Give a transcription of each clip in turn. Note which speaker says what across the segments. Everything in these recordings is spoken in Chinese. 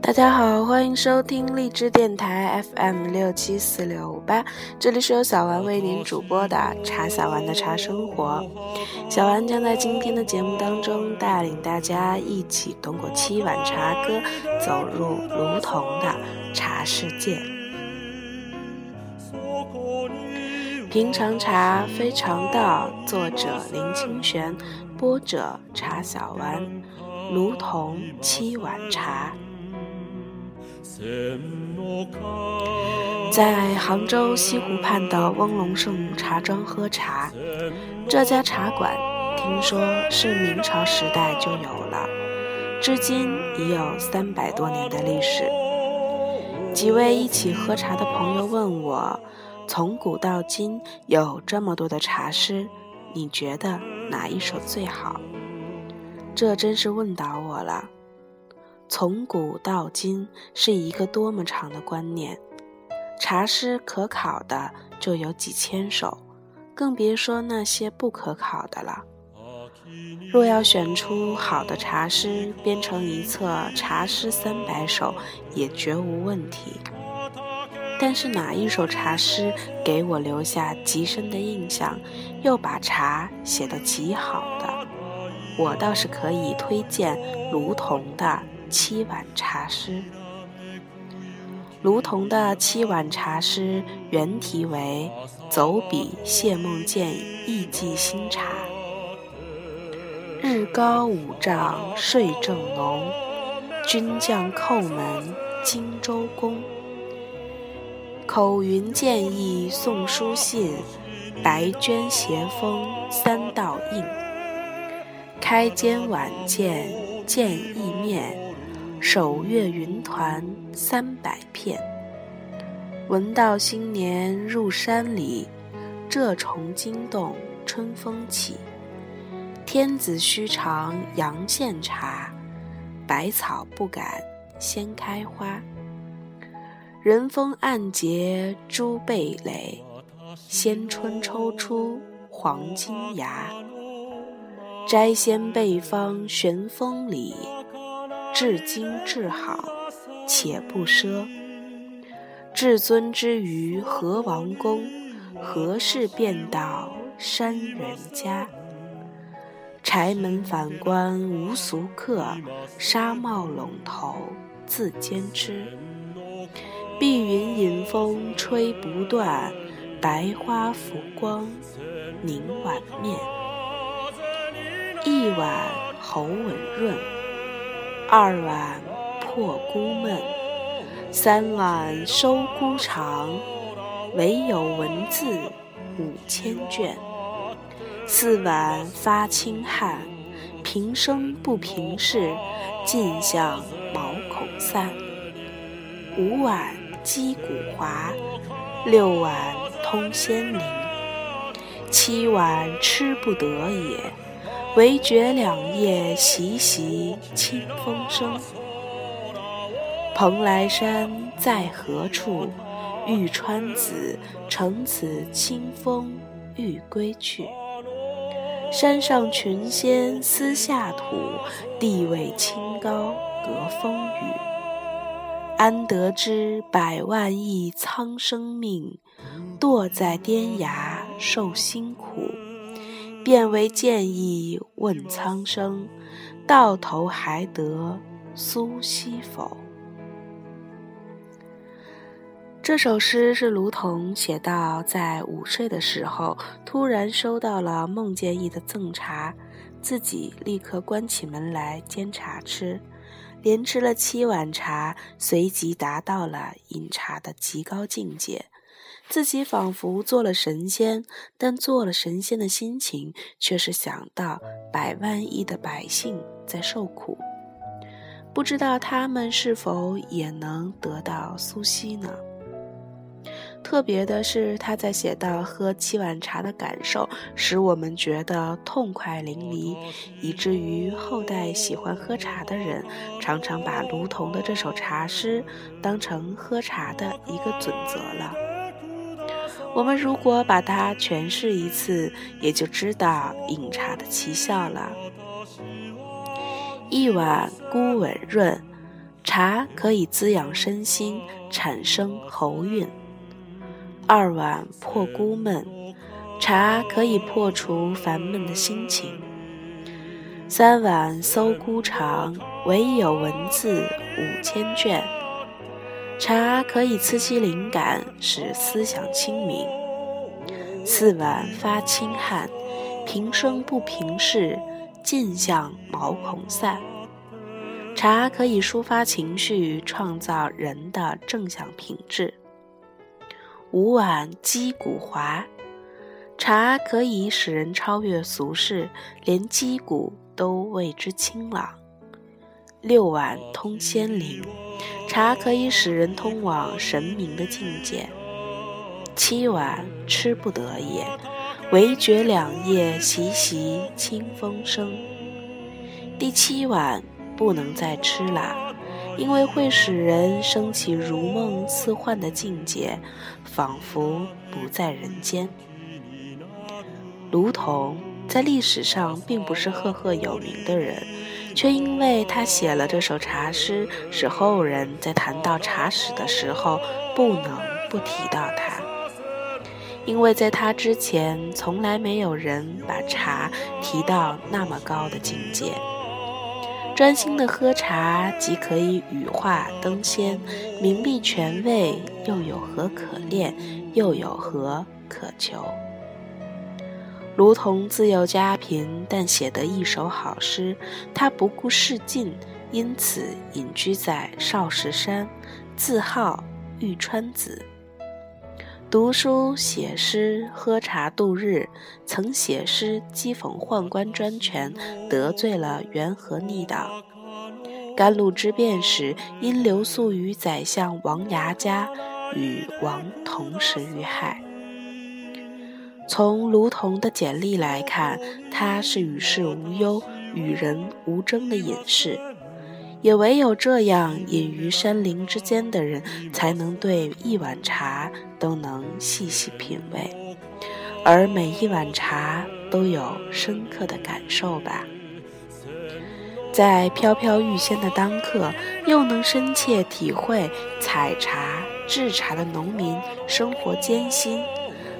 Speaker 1: 大家好，欢迎收听荔枝电台 FM 六七四六五八，这里是由小丸为您主播的茶小丸的茶生活。小丸将在今天的节目当中带领大家一起通过七碗茶歌走入卢桐的茶世界。平常茶非常道，作者林清玄，播者茶小丸，如同七碗茶。在杭州西湖畔的翁龙胜茶庄喝茶，这家茶馆听说是明朝时代就有了，至今已有三百多年的历史。几位一起喝茶的朋友问我，从古到今有这么多的茶诗，你觉得哪一首最好？这真是问倒我了。从古到今是一个多么长的观念，茶诗可考的就有几千首，更别说那些不可考的了。若要选出好的茶诗，编成一册《茶诗三百首》也绝无问题。但是哪一首茶诗给我留下极深的印象，又把茶写得极好的，我倒是可以推荐卢仝的。七碗茶诗，卢仝的七碗茶诗原题为《走笔谢梦见艺伎新茶》。日高五丈睡正浓，军将叩门荆州宫。口云见意送书信，白绢斜封三道印。开间晚见见意面。守月云团三百片，闻道新年入山里，蛰虫惊动春风起。天子须尝阳羡茶，百草不敢先开花。人风暗结朱蓓蕾，先春抽出黄金芽。摘仙备方玄风里。至精至好，且不奢。至尊之于何王宫，何事便到山人家？柴门反关无俗客，纱帽笼头自兼之。碧云引风吹不断，白花浮光凝碗面。一碗喉吻润。二碗破孤闷，三碗收孤肠，唯有文字五千卷。四碗发清汗，平生不平事，尽向毛孔散。五碗击鼓华，六碗通仙灵，七碗吃不得也。唯觉两叶习习清风生。蓬莱山在何处？玉川子乘此清风欲归去。山上群仙思下土，地位清高隔风雨。安得知百万亿苍生命，堕在颠崖受辛苦。便为见义问苍生，到头还得苏西否？这首诗是卢桐写到在午睡的时候，突然收到了孟建义的赠茶，自己立刻关起门来煎茶吃，连吃了七碗茶，随即达到了饮茶的极高境界。自己仿佛做了神仙，但做了神仙的心情却是想到百万亿的百姓在受苦，不知道他们是否也能得到苏西呢？特别的是，他在写到喝七碗茶的感受，使我们觉得痛快淋漓，以至于后代喜欢喝茶的人，常常把卢仝的这首茶诗当成喝茶的一个准则了。我们如果把它诠释一次，也就知道饮茶的奇效了。一碗孤稳润茶可以滋养身心，产生喉韵；二碗破孤闷茶可以破除烦闷的心情；三碗搜孤肠唯有文字五千卷。茶可以刺激灵感，使思想清明。四碗发清汗，平生不平事，尽向毛孔散。茶可以抒发情绪，创造人的正向品质。五碗击鼓华，茶可以使人超越俗世，连击鼓都为之清朗。六碗通仙灵。茶可以使人通往神明的境界。七碗吃不得也，唯觉两叶习习清风生。第七碗不能再吃了，因为会使人升起如梦似幻的境界，仿佛不在人间。卢仝在历史上并不是赫赫有名的人。却因为他写了这首茶诗，使后人在谈到茶史的时候不能不提到他。因为在他之前，从来没有人把茶提到那么高的境界。专心的喝茶，既可以羽化登仙，名利权位又有何可恋，又有何可求？卢仝自幼家贫，但写得一手好诗。他不顾世境，因此隐居在少室山，自号玉川子。读书写诗，喝茶度日。曾写诗讥讽宦官专权，得罪了元和逆党。甘露之变时，因留宿于宰相王牙家，与王同时遇害。从卢仝的简历来看，他是与世无忧、与人无争的隐士。也唯有这样隐于山林之间的人，才能对一碗茶都能细细品味，而每一碗茶都有深刻的感受吧。在飘飘欲仙的当刻，又能深切体会采茶制茶的农民生活艰辛。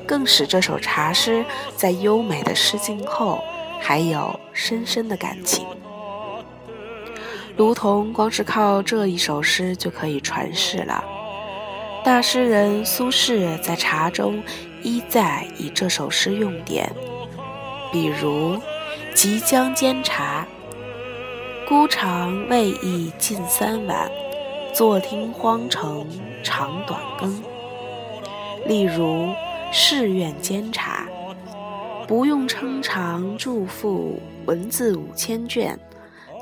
Speaker 1: 更使这首茶诗在优美的诗境后，还有深深的感情。如同光是靠这一首诗就可以传世了。大诗人苏轼在茶中一再以这首诗用典，比如“即将煎茶，孤尝未已尽三碗，坐听荒城长短更。”例如。誓愿煎茶，不用称长祝赋文字五千卷，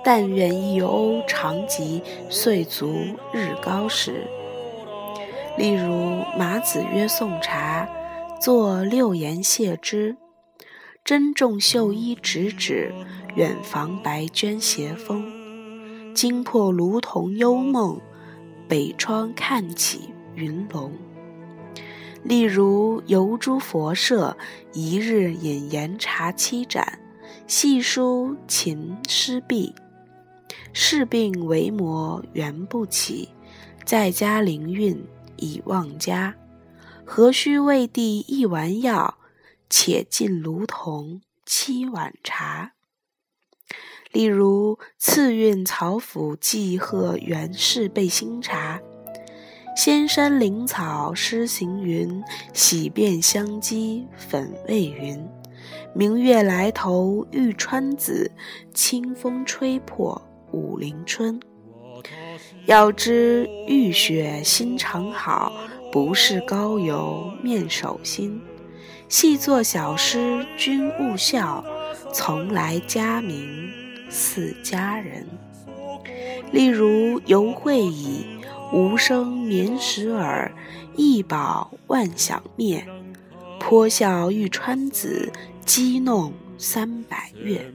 Speaker 1: 但愿一瓯长及岁足日高时。例如马子曰送茶，作六言谢之。珍重绣衣直指，远房白绢斜风。惊破卢仝幽梦，北窗看起云龙。例如游诸佛舍，一日饮岩茶七盏，细书秦诗壁。事病为魔缘不起，在家灵运已忘家。何须为帝一丸药，且尽卢仝七碗茶。例如次韵曹府寄贺元氏备新茶。仙山灵草诗行云，洗遍香积粉未匀。明月来头玉川子，清风吹破武陵春。要知玉雪心肠好，不是高邮面手心。细作小诗君勿笑，从来佳名似佳人。例如游会矣。无声眠时耳，一饱万想灭。颇笑玉川子，激弄三百月。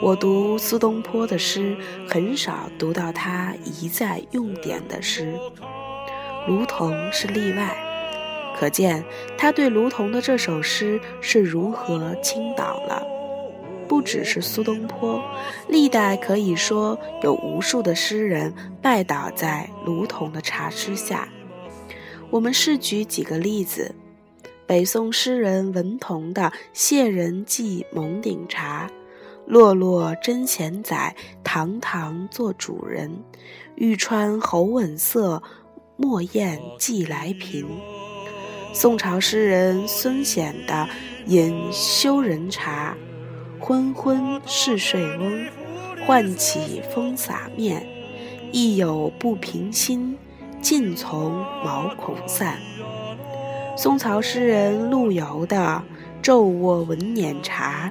Speaker 1: 我读苏东坡的诗，很少读到他一再用典的诗。卢仝是例外，可见他对卢仝的这首诗是如何倾倒了。不只是苏东坡，历代可以说有无数的诗人拜倒在卢仝的茶诗下。我们试举几个例子：北宋诗人文同的《谢人记蒙顶茶》。落落真贤仔，堂堂做主人。玉川喉吻色，莫厌寄来频。宋朝诗人孙显的《饮修人茶》，昏昏是睡翁，唤起风洒面。亦有不平心，尽从毛孔散。宋朝诗人陆游的《昼卧闻碾茶》。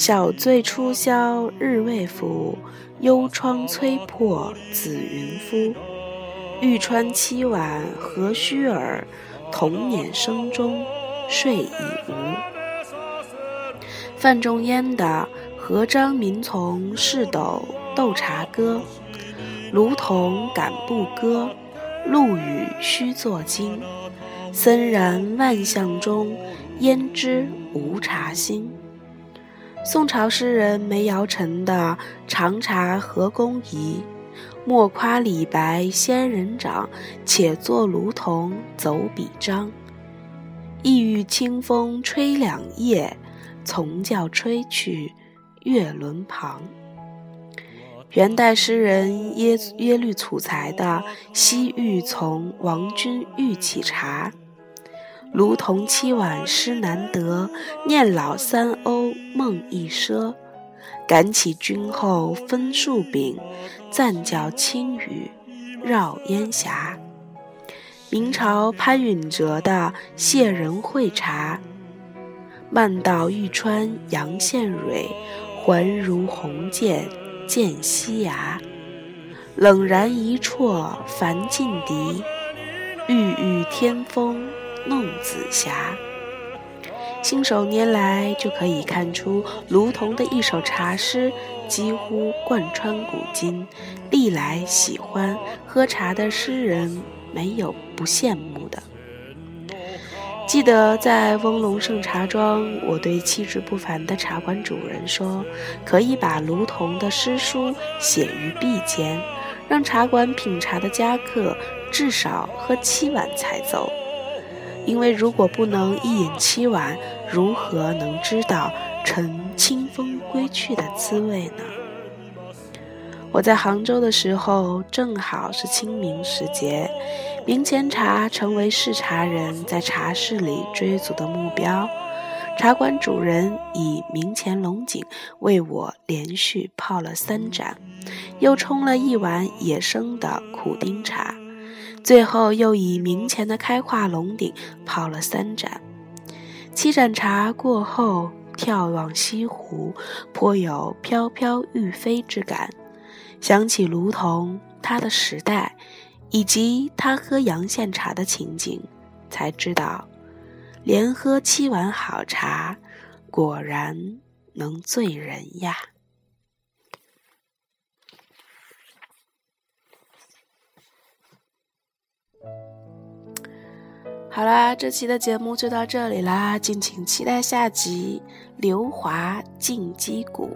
Speaker 1: 小醉初宵日未复，幽窗催破紫云夫。欲穿凄婉何须耳？童年声中睡已无。范仲淹的《和张民从事斗斗茶歌》：卢仝敢不歌，陆羽须作经。森然万象中，焉知无茶心？宋朝诗人梅尧臣的《长茶何公仪》：莫夸李白仙人掌，且作卢仝走笔章。意欲清风吹两夜，从教吹去月轮旁。元代诗人耶耶律楚材的《西域从王君玉乞茶》。卢仝七碗诗难得，念老三欧梦一赊。感起君后分数饼，暂教青雨绕烟霞。明朝潘允哲的《谢人会茶》：漫道玉川阳羡蕊，环如红箭见西崖。冷然一啜凡劲敌，郁郁天风。弄紫霞，信手拈来就可以看出卢仝的一首茶诗几乎贯穿古今，历来喜欢喝茶的诗人没有不羡慕的。记得在翁龙盛茶庄，我对气质不凡的茶馆主人说：“可以把卢仝的诗书写于壁间，让茶馆品茶的家客至少喝七碗才走。”因为如果不能一饮七碗，如何能知道乘清风归去的滋味呢？我在杭州的时候，正好是清明时节，明前茶成为视茶人在茶室里追逐的目标。茶馆主人以明前龙井为我连续泡了三盏，又冲了一碗野生的苦丁茶。最后又以明前的开化龙顶泡了三盏，七盏茶过后，眺望西湖，颇有飘飘欲飞之感。想起卢仝他的时代，以及他喝阳羡茶的情景，才知道，连喝七碗好茶，果然能醉人呀。好啦，这期的节目就到这里啦，敬请期待下集《刘华进击鼓》。